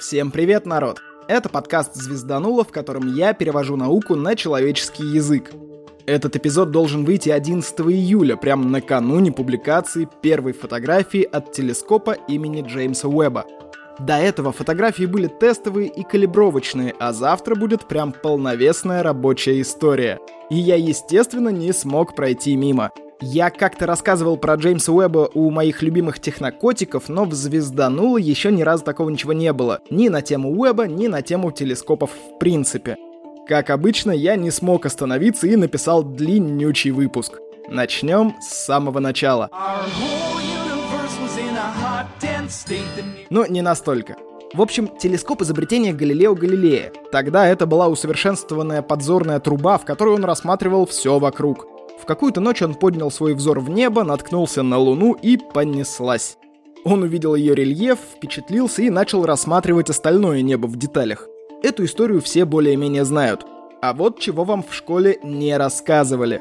Всем привет, народ! Это подкаст «Звездануло», в котором я перевожу науку на человеческий язык. Этот эпизод должен выйти 11 июля, прямо накануне публикации первой фотографии от телескопа имени Джеймса Уэбба. До этого фотографии были тестовые и калибровочные, а завтра будет прям полновесная рабочая история. И я, естественно, не смог пройти мимо. Я как-то рассказывал про Джеймса Уэбба у моих любимых технокотиков, но в «Звездануло» еще ни разу такого ничего не было. Ни на тему Уэбба, ни на тему телескопов в принципе. Как обычно, я не смог остановиться и написал длиннючий выпуск. Начнем с самого начала. Но не настолько. В общем, телескоп изобретения Галилео Галилея. Тогда это была усовершенствованная подзорная труба, в которой он рассматривал все вокруг. В какую-то ночь он поднял свой взор в небо, наткнулся на Луну и понеслась. Он увидел ее рельеф, впечатлился и начал рассматривать остальное небо в деталях. Эту историю все более-менее знают. А вот чего вам в школе не рассказывали.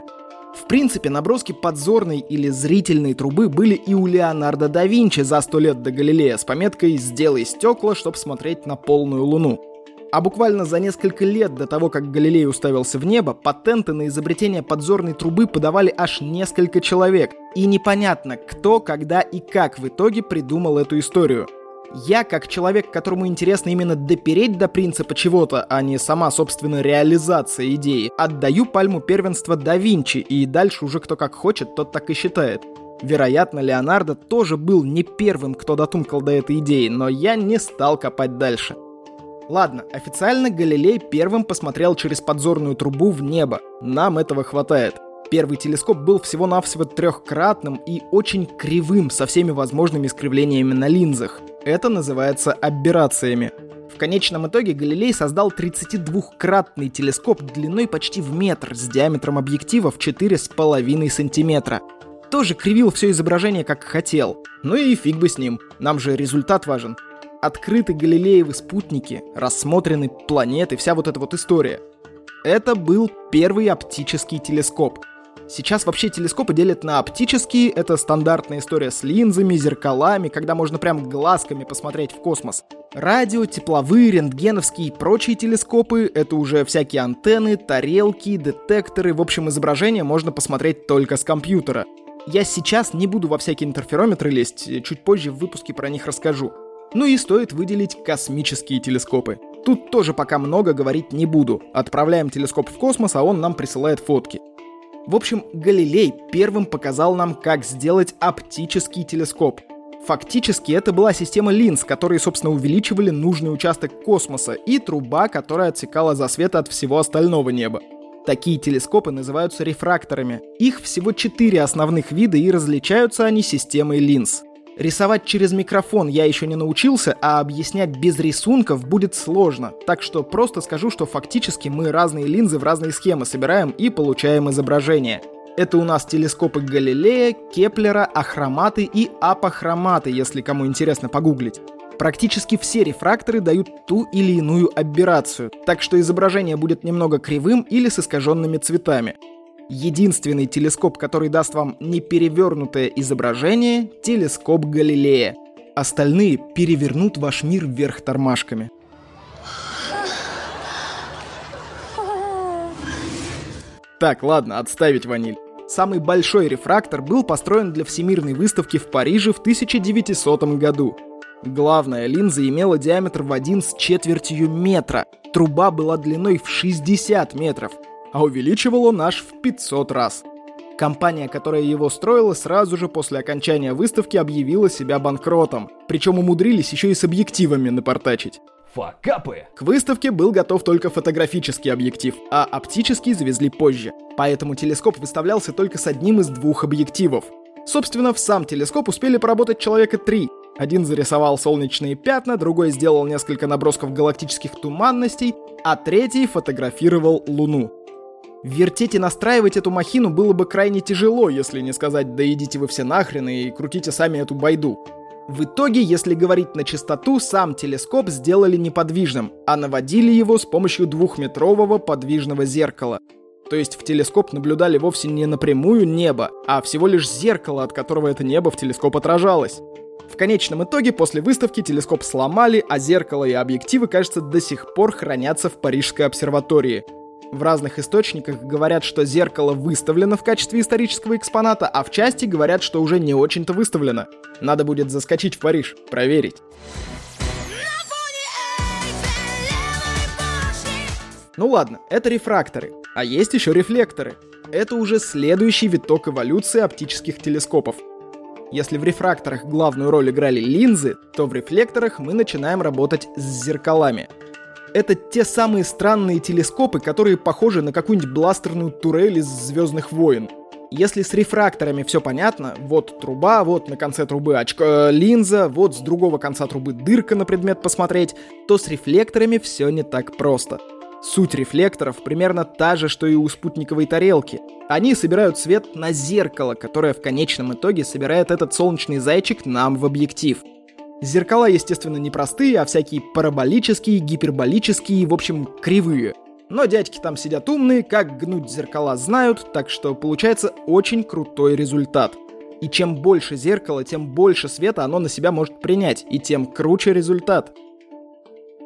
В принципе, наброски подзорной или зрительной трубы были и у Леонардо да Винчи за сто лет до Галилея с пометкой «Сделай стекла, чтобы смотреть на полную луну». А буквально за несколько лет до того, как Галилей уставился в небо, патенты на изобретение подзорной трубы подавали аж несколько человек. И непонятно, кто, когда и как в итоге придумал эту историю. Я, как человек, которому интересно именно допереть до принципа чего-то, а не сама, собственно, реализация идеи, отдаю пальму первенства да Винчи, и дальше уже кто как хочет, тот так и считает. Вероятно, Леонардо тоже был не первым, кто дотумкал до этой идеи, но я не стал копать дальше. Ладно, официально Галилей первым посмотрел через подзорную трубу в небо. Нам этого хватает. Первый телескоп был всего-навсего трехкратным и очень кривым, со всеми возможными искривлениями на линзах. Это называется аберрациями. В конечном итоге Галилей создал 32-кратный телескоп длиной почти в метр с диаметром объектива в 4,5 сантиметра. Тоже кривил все изображение как хотел. Ну и фиг бы с ним, нам же результат важен открыты Галилеевы спутники, рассмотрены планеты, вся вот эта вот история. Это был первый оптический телескоп. Сейчас вообще телескопы делят на оптические, это стандартная история с линзами, зеркалами, когда можно прям глазками посмотреть в космос. Радио, тепловые, рентгеновские и прочие телескопы — это уже всякие антенны, тарелки, детекторы, в общем, изображение можно посмотреть только с компьютера. Я сейчас не буду во всякие интерферометры лезть, чуть позже в выпуске про них расскажу. Ну и стоит выделить космические телескопы. Тут тоже пока много говорить не буду. Отправляем телескоп в космос, а он нам присылает фотки. В общем, Галилей первым показал нам, как сделать оптический телескоп. Фактически это была система линз, которые, собственно, увеличивали нужный участок космоса и труба, которая отсекала засвет от всего остального неба. Такие телескопы называются рефракторами. Их всего четыре основных вида и различаются они системой линз. Рисовать через микрофон я еще не научился, а объяснять без рисунков будет сложно. Так что просто скажу, что фактически мы разные линзы в разные схемы собираем и получаем изображение. Это у нас телескопы Галилея, Кеплера, ахроматы и апохроматы, если кому интересно погуглить. Практически все рефракторы дают ту или иную аберрацию, так что изображение будет немного кривым или с искаженными цветами. Единственный телескоп, который даст вам неперевернутое изображение — телескоп Галилея. Остальные перевернут ваш мир вверх тормашками. Так, ладно, отставить ваниль. Самый большой рефрактор был построен для Всемирной выставки в Париже в 1900 году. Главная линза имела диаметр в один с четвертью метра. Труба была длиной в 60 метров а увеличивал он аж в 500 раз. Компания, которая его строила, сразу же после окончания выставки объявила себя банкротом. Причем умудрились еще и с объективами напортачить. Факапы! К выставке был готов только фотографический объектив, а оптический завезли позже. Поэтому телескоп выставлялся только с одним из двух объективов. Собственно, в сам телескоп успели поработать человека три. Один зарисовал солнечные пятна, другой сделал несколько набросков галактических туманностей, а третий фотографировал Луну. Вертеть и настраивать эту махину было бы крайне тяжело, если не сказать «да идите вы все нахрен и крутите сами эту байду». В итоге, если говорить на чистоту, сам телескоп сделали неподвижным, а наводили его с помощью двухметрового подвижного зеркала. То есть в телескоп наблюдали вовсе не напрямую небо, а всего лишь зеркало, от которого это небо в телескоп отражалось. В конечном итоге после выставки телескоп сломали, а зеркало и объективы, кажется, до сих пор хранятся в Парижской обсерватории. В разных источниках говорят, что зеркало выставлено в качестве исторического экспоната, а в части говорят, что уже не очень-то выставлено. Надо будет заскочить в Париж, проверить. Ну ладно, это рефракторы, а есть еще рефлекторы. Это уже следующий виток эволюции оптических телескопов. Если в рефракторах главную роль играли линзы, то в рефлекторах мы начинаем работать с зеркалами — это те самые странные телескопы, которые похожи на какую-нибудь бластерную турель из Звездных войн. Если с рефракторами все понятно, вот труба, вот на конце трубы очко, э, линза, вот с другого конца трубы дырка на предмет посмотреть, то с рефлекторами все не так просто. Суть рефлекторов примерно та же, что и у спутниковой тарелки. Они собирают свет на зеркало, которое в конечном итоге собирает этот солнечный зайчик нам в объектив – Зеркала, естественно, не простые, а всякие параболические, гиперболические, в общем, кривые. Но дядьки там сидят умные, как гнуть зеркала знают, так что получается очень крутой результат. И чем больше зеркала, тем больше света оно на себя может принять, и тем круче результат.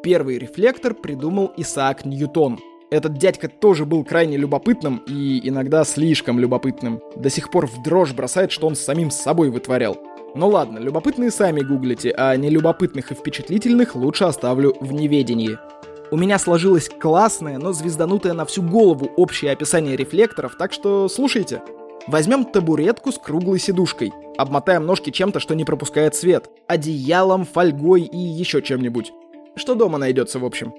Первый рефлектор придумал Исаак Ньютон. Этот дядька тоже был крайне любопытным и иногда слишком любопытным. До сих пор в дрожь бросает, что он самим собой вытворял. Ну ладно, любопытные сами гуглите, а нелюбопытных и впечатлительных лучше оставлю в неведении. У меня сложилось классное, но звезданутое на всю голову общее описание рефлекторов, так что слушайте. Возьмем табуретку с круглой сидушкой, обмотаем ножки чем-то, что не пропускает свет, одеялом, фольгой и еще чем-нибудь. Что дома найдется, в общем.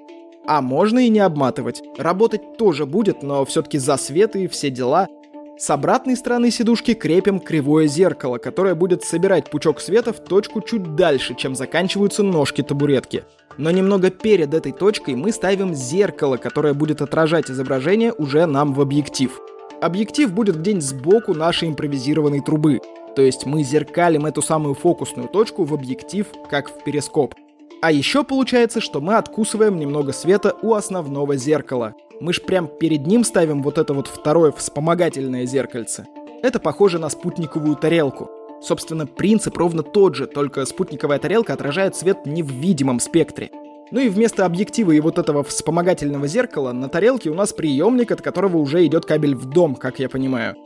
А можно и не обматывать. Работать тоже будет, но все-таки за свет и все дела. С обратной стороны сидушки крепим кривое зеркало, которое будет собирать пучок света в точку чуть дальше, чем заканчиваются ножки табуретки. Но немного перед этой точкой мы ставим зеркало, которое будет отражать изображение уже нам в объектив. Объектив будет где-нибудь сбоку нашей импровизированной трубы. То есть мы зеркалим эту самую фокусную точку в объектив, как в перископ. А еще получается, что мы откусываем немного света у основного зеркала. Мы ж прям перед ним ставим вот это вот второе вспомогательное зеркальце. Это похоже на спутниковую тарелку. Собственно, принцип ровно тот же, только спутниковая тарелка отражает свет не в видимом спектре. Ну и вместо объектива и вот этого вспомогательного зеркала на тарелке у нас приемник, от которого уже идет кабель в дом, как я понимаю.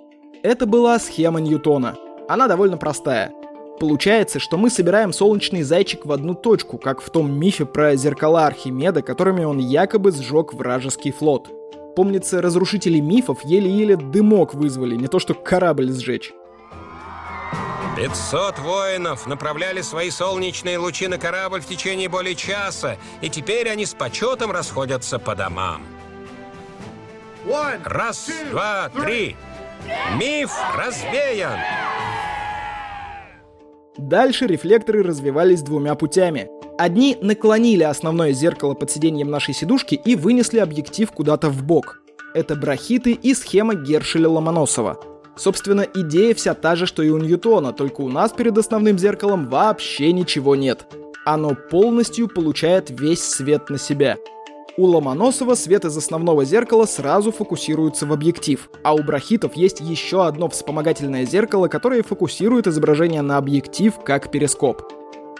Это была схема Ньютона. Она довольно простая. Получается, что мы собираем солнечный зайчик в одну точку, как в том мифе про зеркала Архимеда, которыми он якобы сжег вражеский флот. Помнится, разрушители мифов еле-еле дымок вызвали, не то что корабль сжечь. 500 воинов направляли свои солнечные лучи на корабль в течение более часа, и теперь они с почетом расходятся по домам. Раз, два, три. Миф развеян! Дальше рефлекторы развивались двумя путями. Одни наклонили основное зеркало под сиденьем нашей сидушки и вынесли объектив куда-то в бок. Это брахиты и схема Гершеля-Ломоносова. Собственно, идея вся та же, что и у Ньютона, только у нас перед основным зеркалом вообще ничего нет. Оно полностью получает весь свет на себя. У Ломоносова свет из основного зеркала сразу фокусируется в объектив, а у брахитов есть еще одно вспомогательное зеркало, которое фокусирует изображение на объектив как перископ.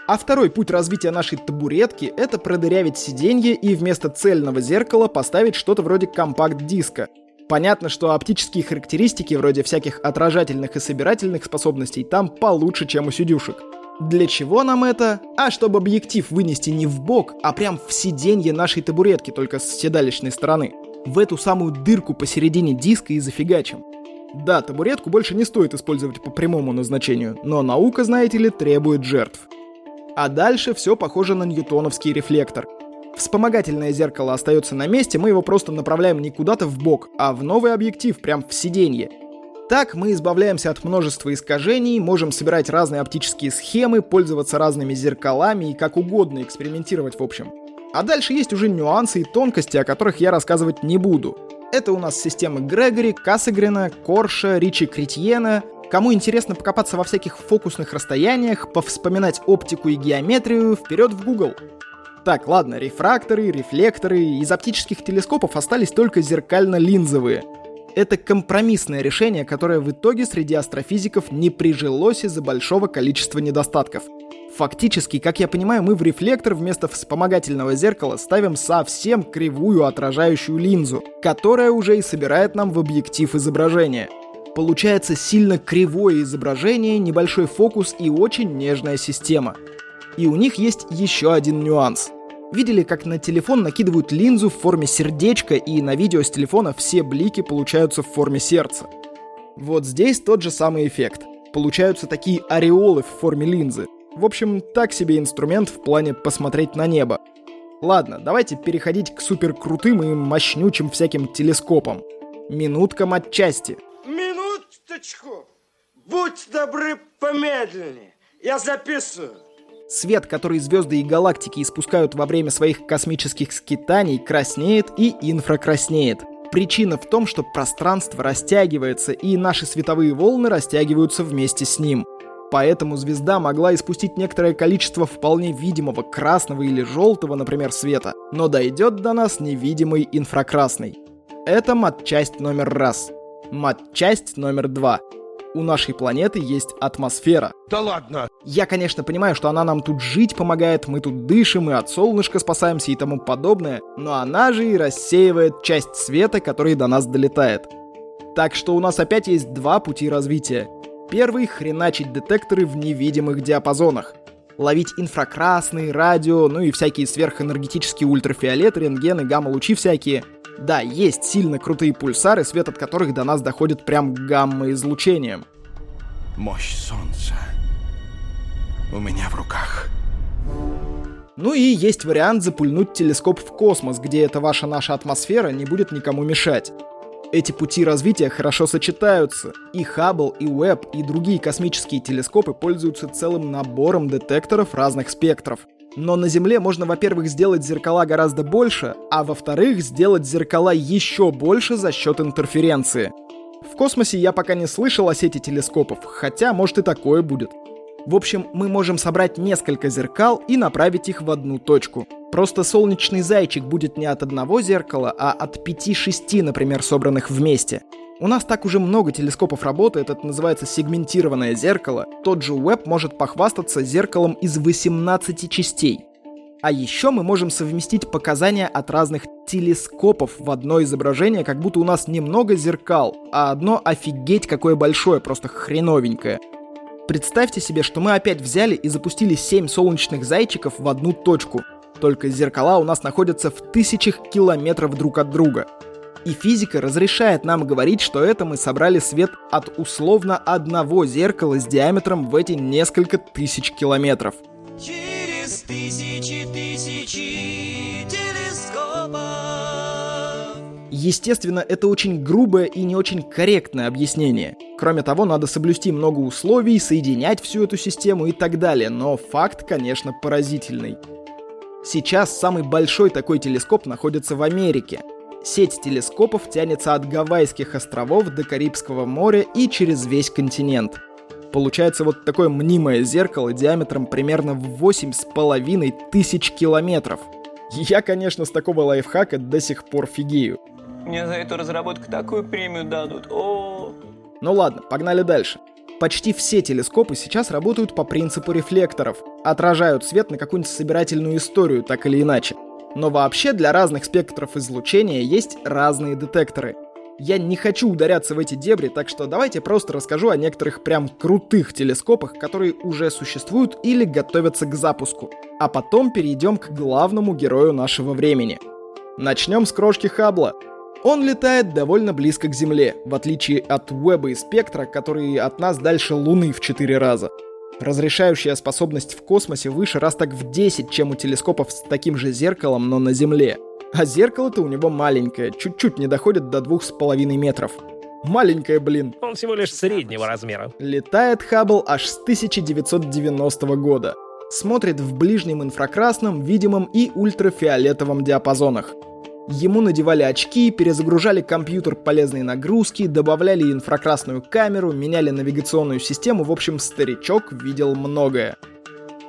А второй путь развития нашей табуретки — это продырявить сиденье и вместо цельного зеркала поставить что-то вроде компакт-диска. Понятно, что оптические характеристики вроде всяких отражательных и собирательных способностей там получше, чем у сидюшек. Для чего нам это? А чтобы объектив вынести не в бок, а прям в сиденье нашей табуретки, только с седалищной стороны. В эту самую дырку посередине диска и зафигачим. Да, табуретку больше не стоит использовать по прямому назначению, но наука, знаете ли, требует жертв. А дальше все похоже на ньютоновский рефлектор. Вспомогательное зеркало остается на месте, мы его просто направляем не куда-то в бок, а в новый объектив, прям в сиденье. Так мы избавляемся от множества искажений, можем собирать разные оптические схемы, пользоваться разными зеркалами и как угодно экспериментировать в общем. А дальше есть уже нюансы и тонкости, о которых я рассказывать не буду. Это у нас системы Грегори, Кассегрена, Корша, Ричи Кретьена. Кому интересно покопаться во всяких фокусных расстояниях, повспоминать оптику и геометрию, вперед в Google. Так, ладно, рефракторы, рефлекторы, из оптических телескопов остались только зеркально-линзовые — это компромиссное решение, которое в итоге среди астрофизиков не прижилось из-за большого количества недостатков. Фактически, как я понимаю, мы в рефлектор вместо вспомогательного зеркала ставим совсем кривую отражающую линзу, которая уже и собирает нам в объектив изображения. Получается сильно кривое изображение, небольшой фокус и очень нежная система. И у них есть еще один нюанс. Видели, как на телефон накидывают линзу в форме сердечка, и на видео с телефона все блики получаются в форме сердца? Вот здесь тот же самый эффект. Получаются такие ореолы в форме линзы. В общем, так себе инструмент в плане посмотреть на небо. Ладно, давайте переходить к супер крутым и мощнючим всяким телескопам. Минутка матчасти. Минуточку! Будь добры помедленнее. Я записываю. Свет, который звезды и галактики испускают во время своих космических скитаний, краснеет и инфракраснеет. Причина в том, что пространство растягивается, и наши световые волны растягиваются вместе с ним. Поэтому звезда могла испустить некоторое количество вполне видимого красного или желтого, например, света, но дойдет до нас невидимый инфракрасный. Это матчасть номер раз. Матчасть номер два. У нашей планеты есть атмосфера. Да ладно! Я, конечно, понимаю, что она нам тут жить помогает, мы тут дышим и от солнышка спасаемся и тому подобное, но она же и рассеивает часть света, который до нас долетает. Так что у нас опять есть два пути развития. Первый — хреначить детекторы в невидимых диапазонах. Ловить инфракрасный, радио, ну и всякие сверхэнергетические ультрафиолет, рентгены, гамма-лучи всякие. Да, есть сильно крутые пульсары, свет от которых до нас доходит прям гамма-излучением. Мощь солнца у меня в руках. Ну и есть вариант запульнуть телескоп в космос, где эта ваша наша атмосфера не будет никому мешать. Эти пути развития хорошо сочетаются. И Хаббл, и Уэбб, и другие космические телескопы пользуются целым набором детекторов разных спектров. Но на Земле можно, во-первых, сделать зеркала гораздо больше, а во-вторых, сделать зеркала еще больше за счет интерференции. В космосе я пока не слышал о сети телескопов, хотя может и такое будет. В общем, мы можем собрать несколько зеркал и направить их в одну точку. Просто солнечный зайчик будет не от одного зеркала, а от 5-6, например, собранных вместе. У нас так уже много телескопов работает, это называется сегментированное зеркало. Тот же Webb может похвастаться зеркалом из 18 частей. А еще мы можем совместить показания от разных телескопов в одно изображение, как будто у нас немного зеркал, а одно офигеть какое большое, просто хреновенькое. Представьте себе, что мы опять взяли и запустили 7 солнечных зайчиков в одну точку. Только зеркала у нас находятся в тысячах километров друг от друга. И физика разрешает нам говорить, что это мы собрали свет от условно одного зеркала с диаметром в эти несколько тысяч километров. Через тысячи тысячи телескопов. Естественно, это очень грубое и не очень корректное объяснение. Кроме того, надо соблюсти много условий, соединять всю эту систему и так далее, но факт, конечно, поразительный. Сейчас самый большой такой телескоп находится в Америке. Сеть телескопов тянется от Гавайских островов до Карибского моря и через весь континент. Получается вот такое мнимое зеркало диаметром примерно в 8,5 тысяч километров. Я, конечно, с такого лайфхака до сих пор фигею. Мне за эту разработку такую премию дадут. О. Ну ладно, погнали дальше. Почти все телескопы сейчас работают по принципу рефлекторов, отражают свет на какую-нибудь собирательную историю, так или иначе. Но вообще для разных спектров излучения есть разные детекторы. Я не хочу ударяться в эти дебри, так что давайте просто расскажу о некоторых прям крутых телескопах, которые уже существуют или готовятся к запуску. А потом перейдем к главному герою нашего времени. Начнем с крошки Хаббла. Он летает довольно близко к Земле, в отличие от Уэба и Спектра, которые от нас дальше Луны в 4 раза. Разрешающая способность в космосе выше раз так в 10, чем у телескопов с таким же зеркалом, но на Земле. А зеркало-то у него маленькое, чуть-чуть не доходит до двух с половиной метров. Маленькое, блин. Он всего лишь среднего размера. Летает Хаббл аж с 1990 года. Смотрит в ближнем инфракрасном, видимом и ультрафиолетовом диапазонах. Ему надевали очки, перезагружали компьютер полезной нагрузки, добавляли инфракрасную камеру, меняли навигационную систему, в общем, старичок видел многое.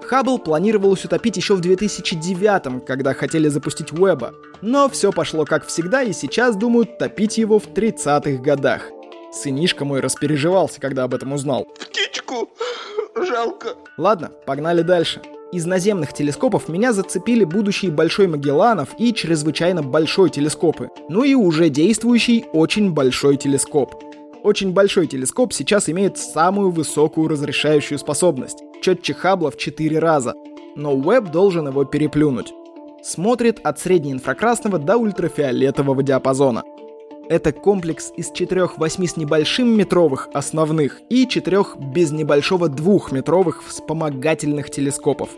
Хаббл планировалось утопить еще в 2009 когда хотели запустить Уэба. Но все пошло как всегда, и сейчас думают топить его в 30-х годах. Сынишка мой распереживался, когда об этом узнал. Птичку жалко. Ладно, погнали дальше. Из наземных телескопов меня зацепили будущий Большой Магелланов и чрезвычайно большой телескопы. Ну и уже действующий очень большой телескоп. Очень большой телескоп сейчас имеет самую высокую разрешающую способность. Четче Хаббла в 4 раза. Но Уэбб должен его переплюнуть. Смотрит от среднеинфракрасного до ультрафиолетового диапазона. Это комплекс из четырех 8 с небольшим метровых основных и четырех без небольшого двухметровых вспомогательных телескопов.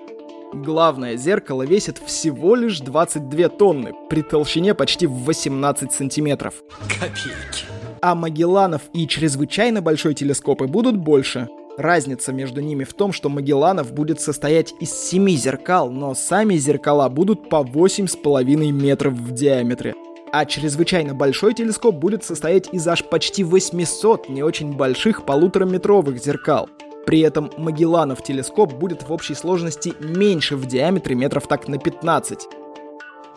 Главное зеркало весит всего лишь 22 тонны при толщине почти в 18 сантиметров. Копейки. А Магелланов и чрезвычайно большой телескопы будут больше. Разница между ними в том, что Магелланов будет состоять из семи зеркал, но сами зеркала будут по 8,5 метров в диаметре а чрезвычайно большой телескоп будет состоять из аж почти 800 не очень больших полутораметровых зеркал. При этом Магелланов телескоп будет в общей сложности меньше в диаметре метров так на 15.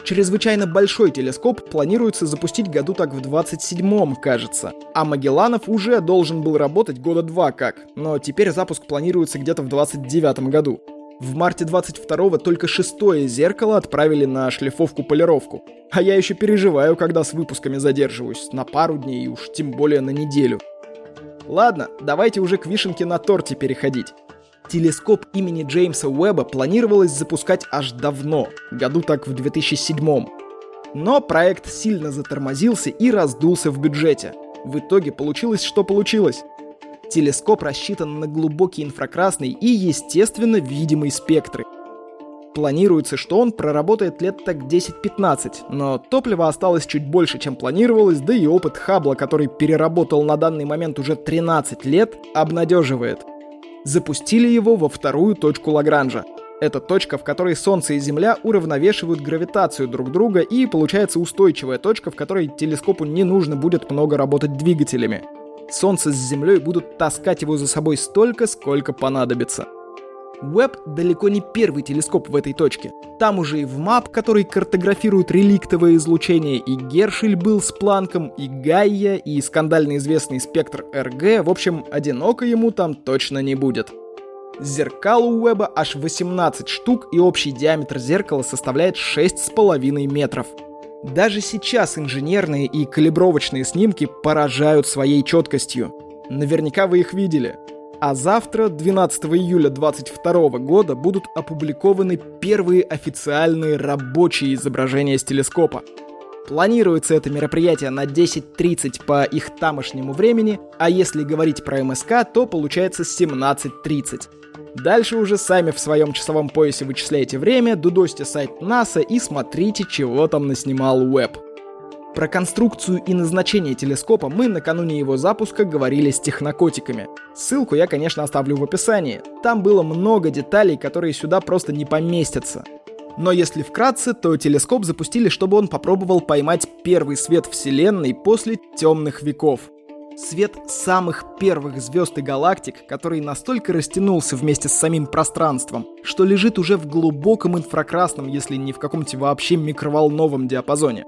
Чрезвычайно большой телескоп планируется запустить году так в 27-м, кажется. А Магелланов уже должен был работать года два как, но теперь запуск планируется где-то в 29 году. В марте 22-го только шестое зеркало отправили на шлифовку-полировку. А я еще переживаю, когда с выпусками задерживаюсь. На пару дней и уж тем более на неделю. Ладно, давайте уже к вишенке на торте переходить. Телескоп имени Джеймса Уэбба планировалось запускать аж давно, году так в 2007 -м. Но проект сильно затормозился и раздулся в бюджете. В итоге получилось, что получилось. Телескоп рассчитан на глубокий инфракрасный и, естественно, видимый спектры. Планируется, что он проработает лет так 10-15, но топлива осталось чуть больше, чем планировалось, да и опыт Хаббла, который переработал на данный момент уже 13 лет, обнадеживает. Запустили его во вторую точку Лагранжа. Это точка, в которой Солнце и Земля уравновешивают гравитацию друг друга и получается устойчивая точка, в которой телескопу не нужно будет много работать двигателями. Солнце с Землей будут таскать его за собой столько, сколько понадобится. Уэбб далеко не первый телескоп в этой точке. Там уже и в МАП, который картографирует реликтовое излучение, и Гершель был с Планком, и Гайя, и скандально известный спектр РГ. В общем, одиноко ему там точно не будет. Зеркал у Уэба аж 18 штук, и общий диаметр зеркала составляет 6,5 метров. Даже сейчас инженерные и калибровочные снимки поражают своей четкостью. Наверняка вы их видели. А завтра, 12 июля 2022 года, будут опубликованы первые официальные рабочие изображения с телескопа. Планируется это мероприятие на 10.30 по их тамошнему времени, а если говорить про МСК, то получается 17.30. Дальше уже сами в своем часовом поясе вычисляйте время, дудосьте сайт НАСА и смотрите, чего там наснимал Уэб. Про конструкцию и назначение телескопа мы накануне его запуска говорили с технокотиками. Ссылку я, конечно, оставлю в описании. Там было много деталей, которые сюда просто не поместятся. Но если вкратце, то телескоп запустили, чтобы он попробовал поймать первый свет Вселенной после темных веков. Свет самых первых звезд и галактик, который настолько растянулся вместе с самим пространством, что лежит уже в глубоком инфракрасном, если не в каком-то вообще микроволновом диапазоне.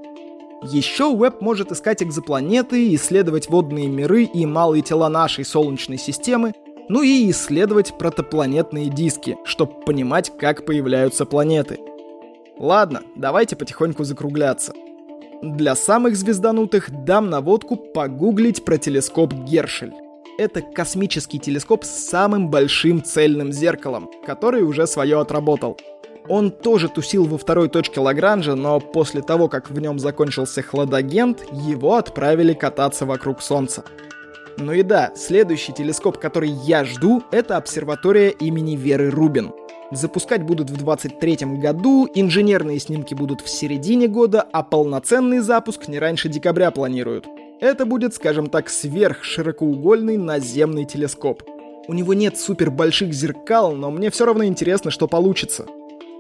Еще Уэб может искать экзопланеты, исследовать водные миры и малые тела нашей Солнечной системы, ну и исследовать протопланетные диски, чтобы понимать, как появляются планеты. Ладно, давайте потихоньку закругляться. Для самых звезданутых дам наводку погуглить про телескоп Гершель. Это космический телескоп с самым большим цельным зеркалом, который уже свое отработал. Он тоже тусил во второй точке Лагранжа, но после того, как в нем закончился хладагент, его отправили кататься вокруг Солнца. Ну и да, следующий телескоп, который я жду, это обсерватория имени Веры Рубин — Запускать будут в 2023 году, инженерные снимки будут в середине года, а полноценный запуск не раньше декабря планируют. Это будет, скажем так, сверхширокоугольный наземный телескоп. У него нет супер больших зеркал, но мне все равно интересно, что получится.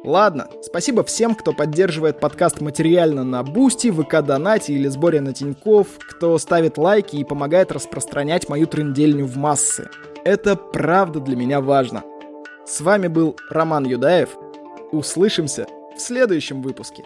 Ладно, спасибо всем, кто поддерживает подкаст материально на Бусти, ВК Донате или сборе на Тиньков, кто ставит лайки и помогает распространять мою трендельню в массы. Это правда для меня важно. С вами был Роман Юдаев. Услышимся в следующем выпуске.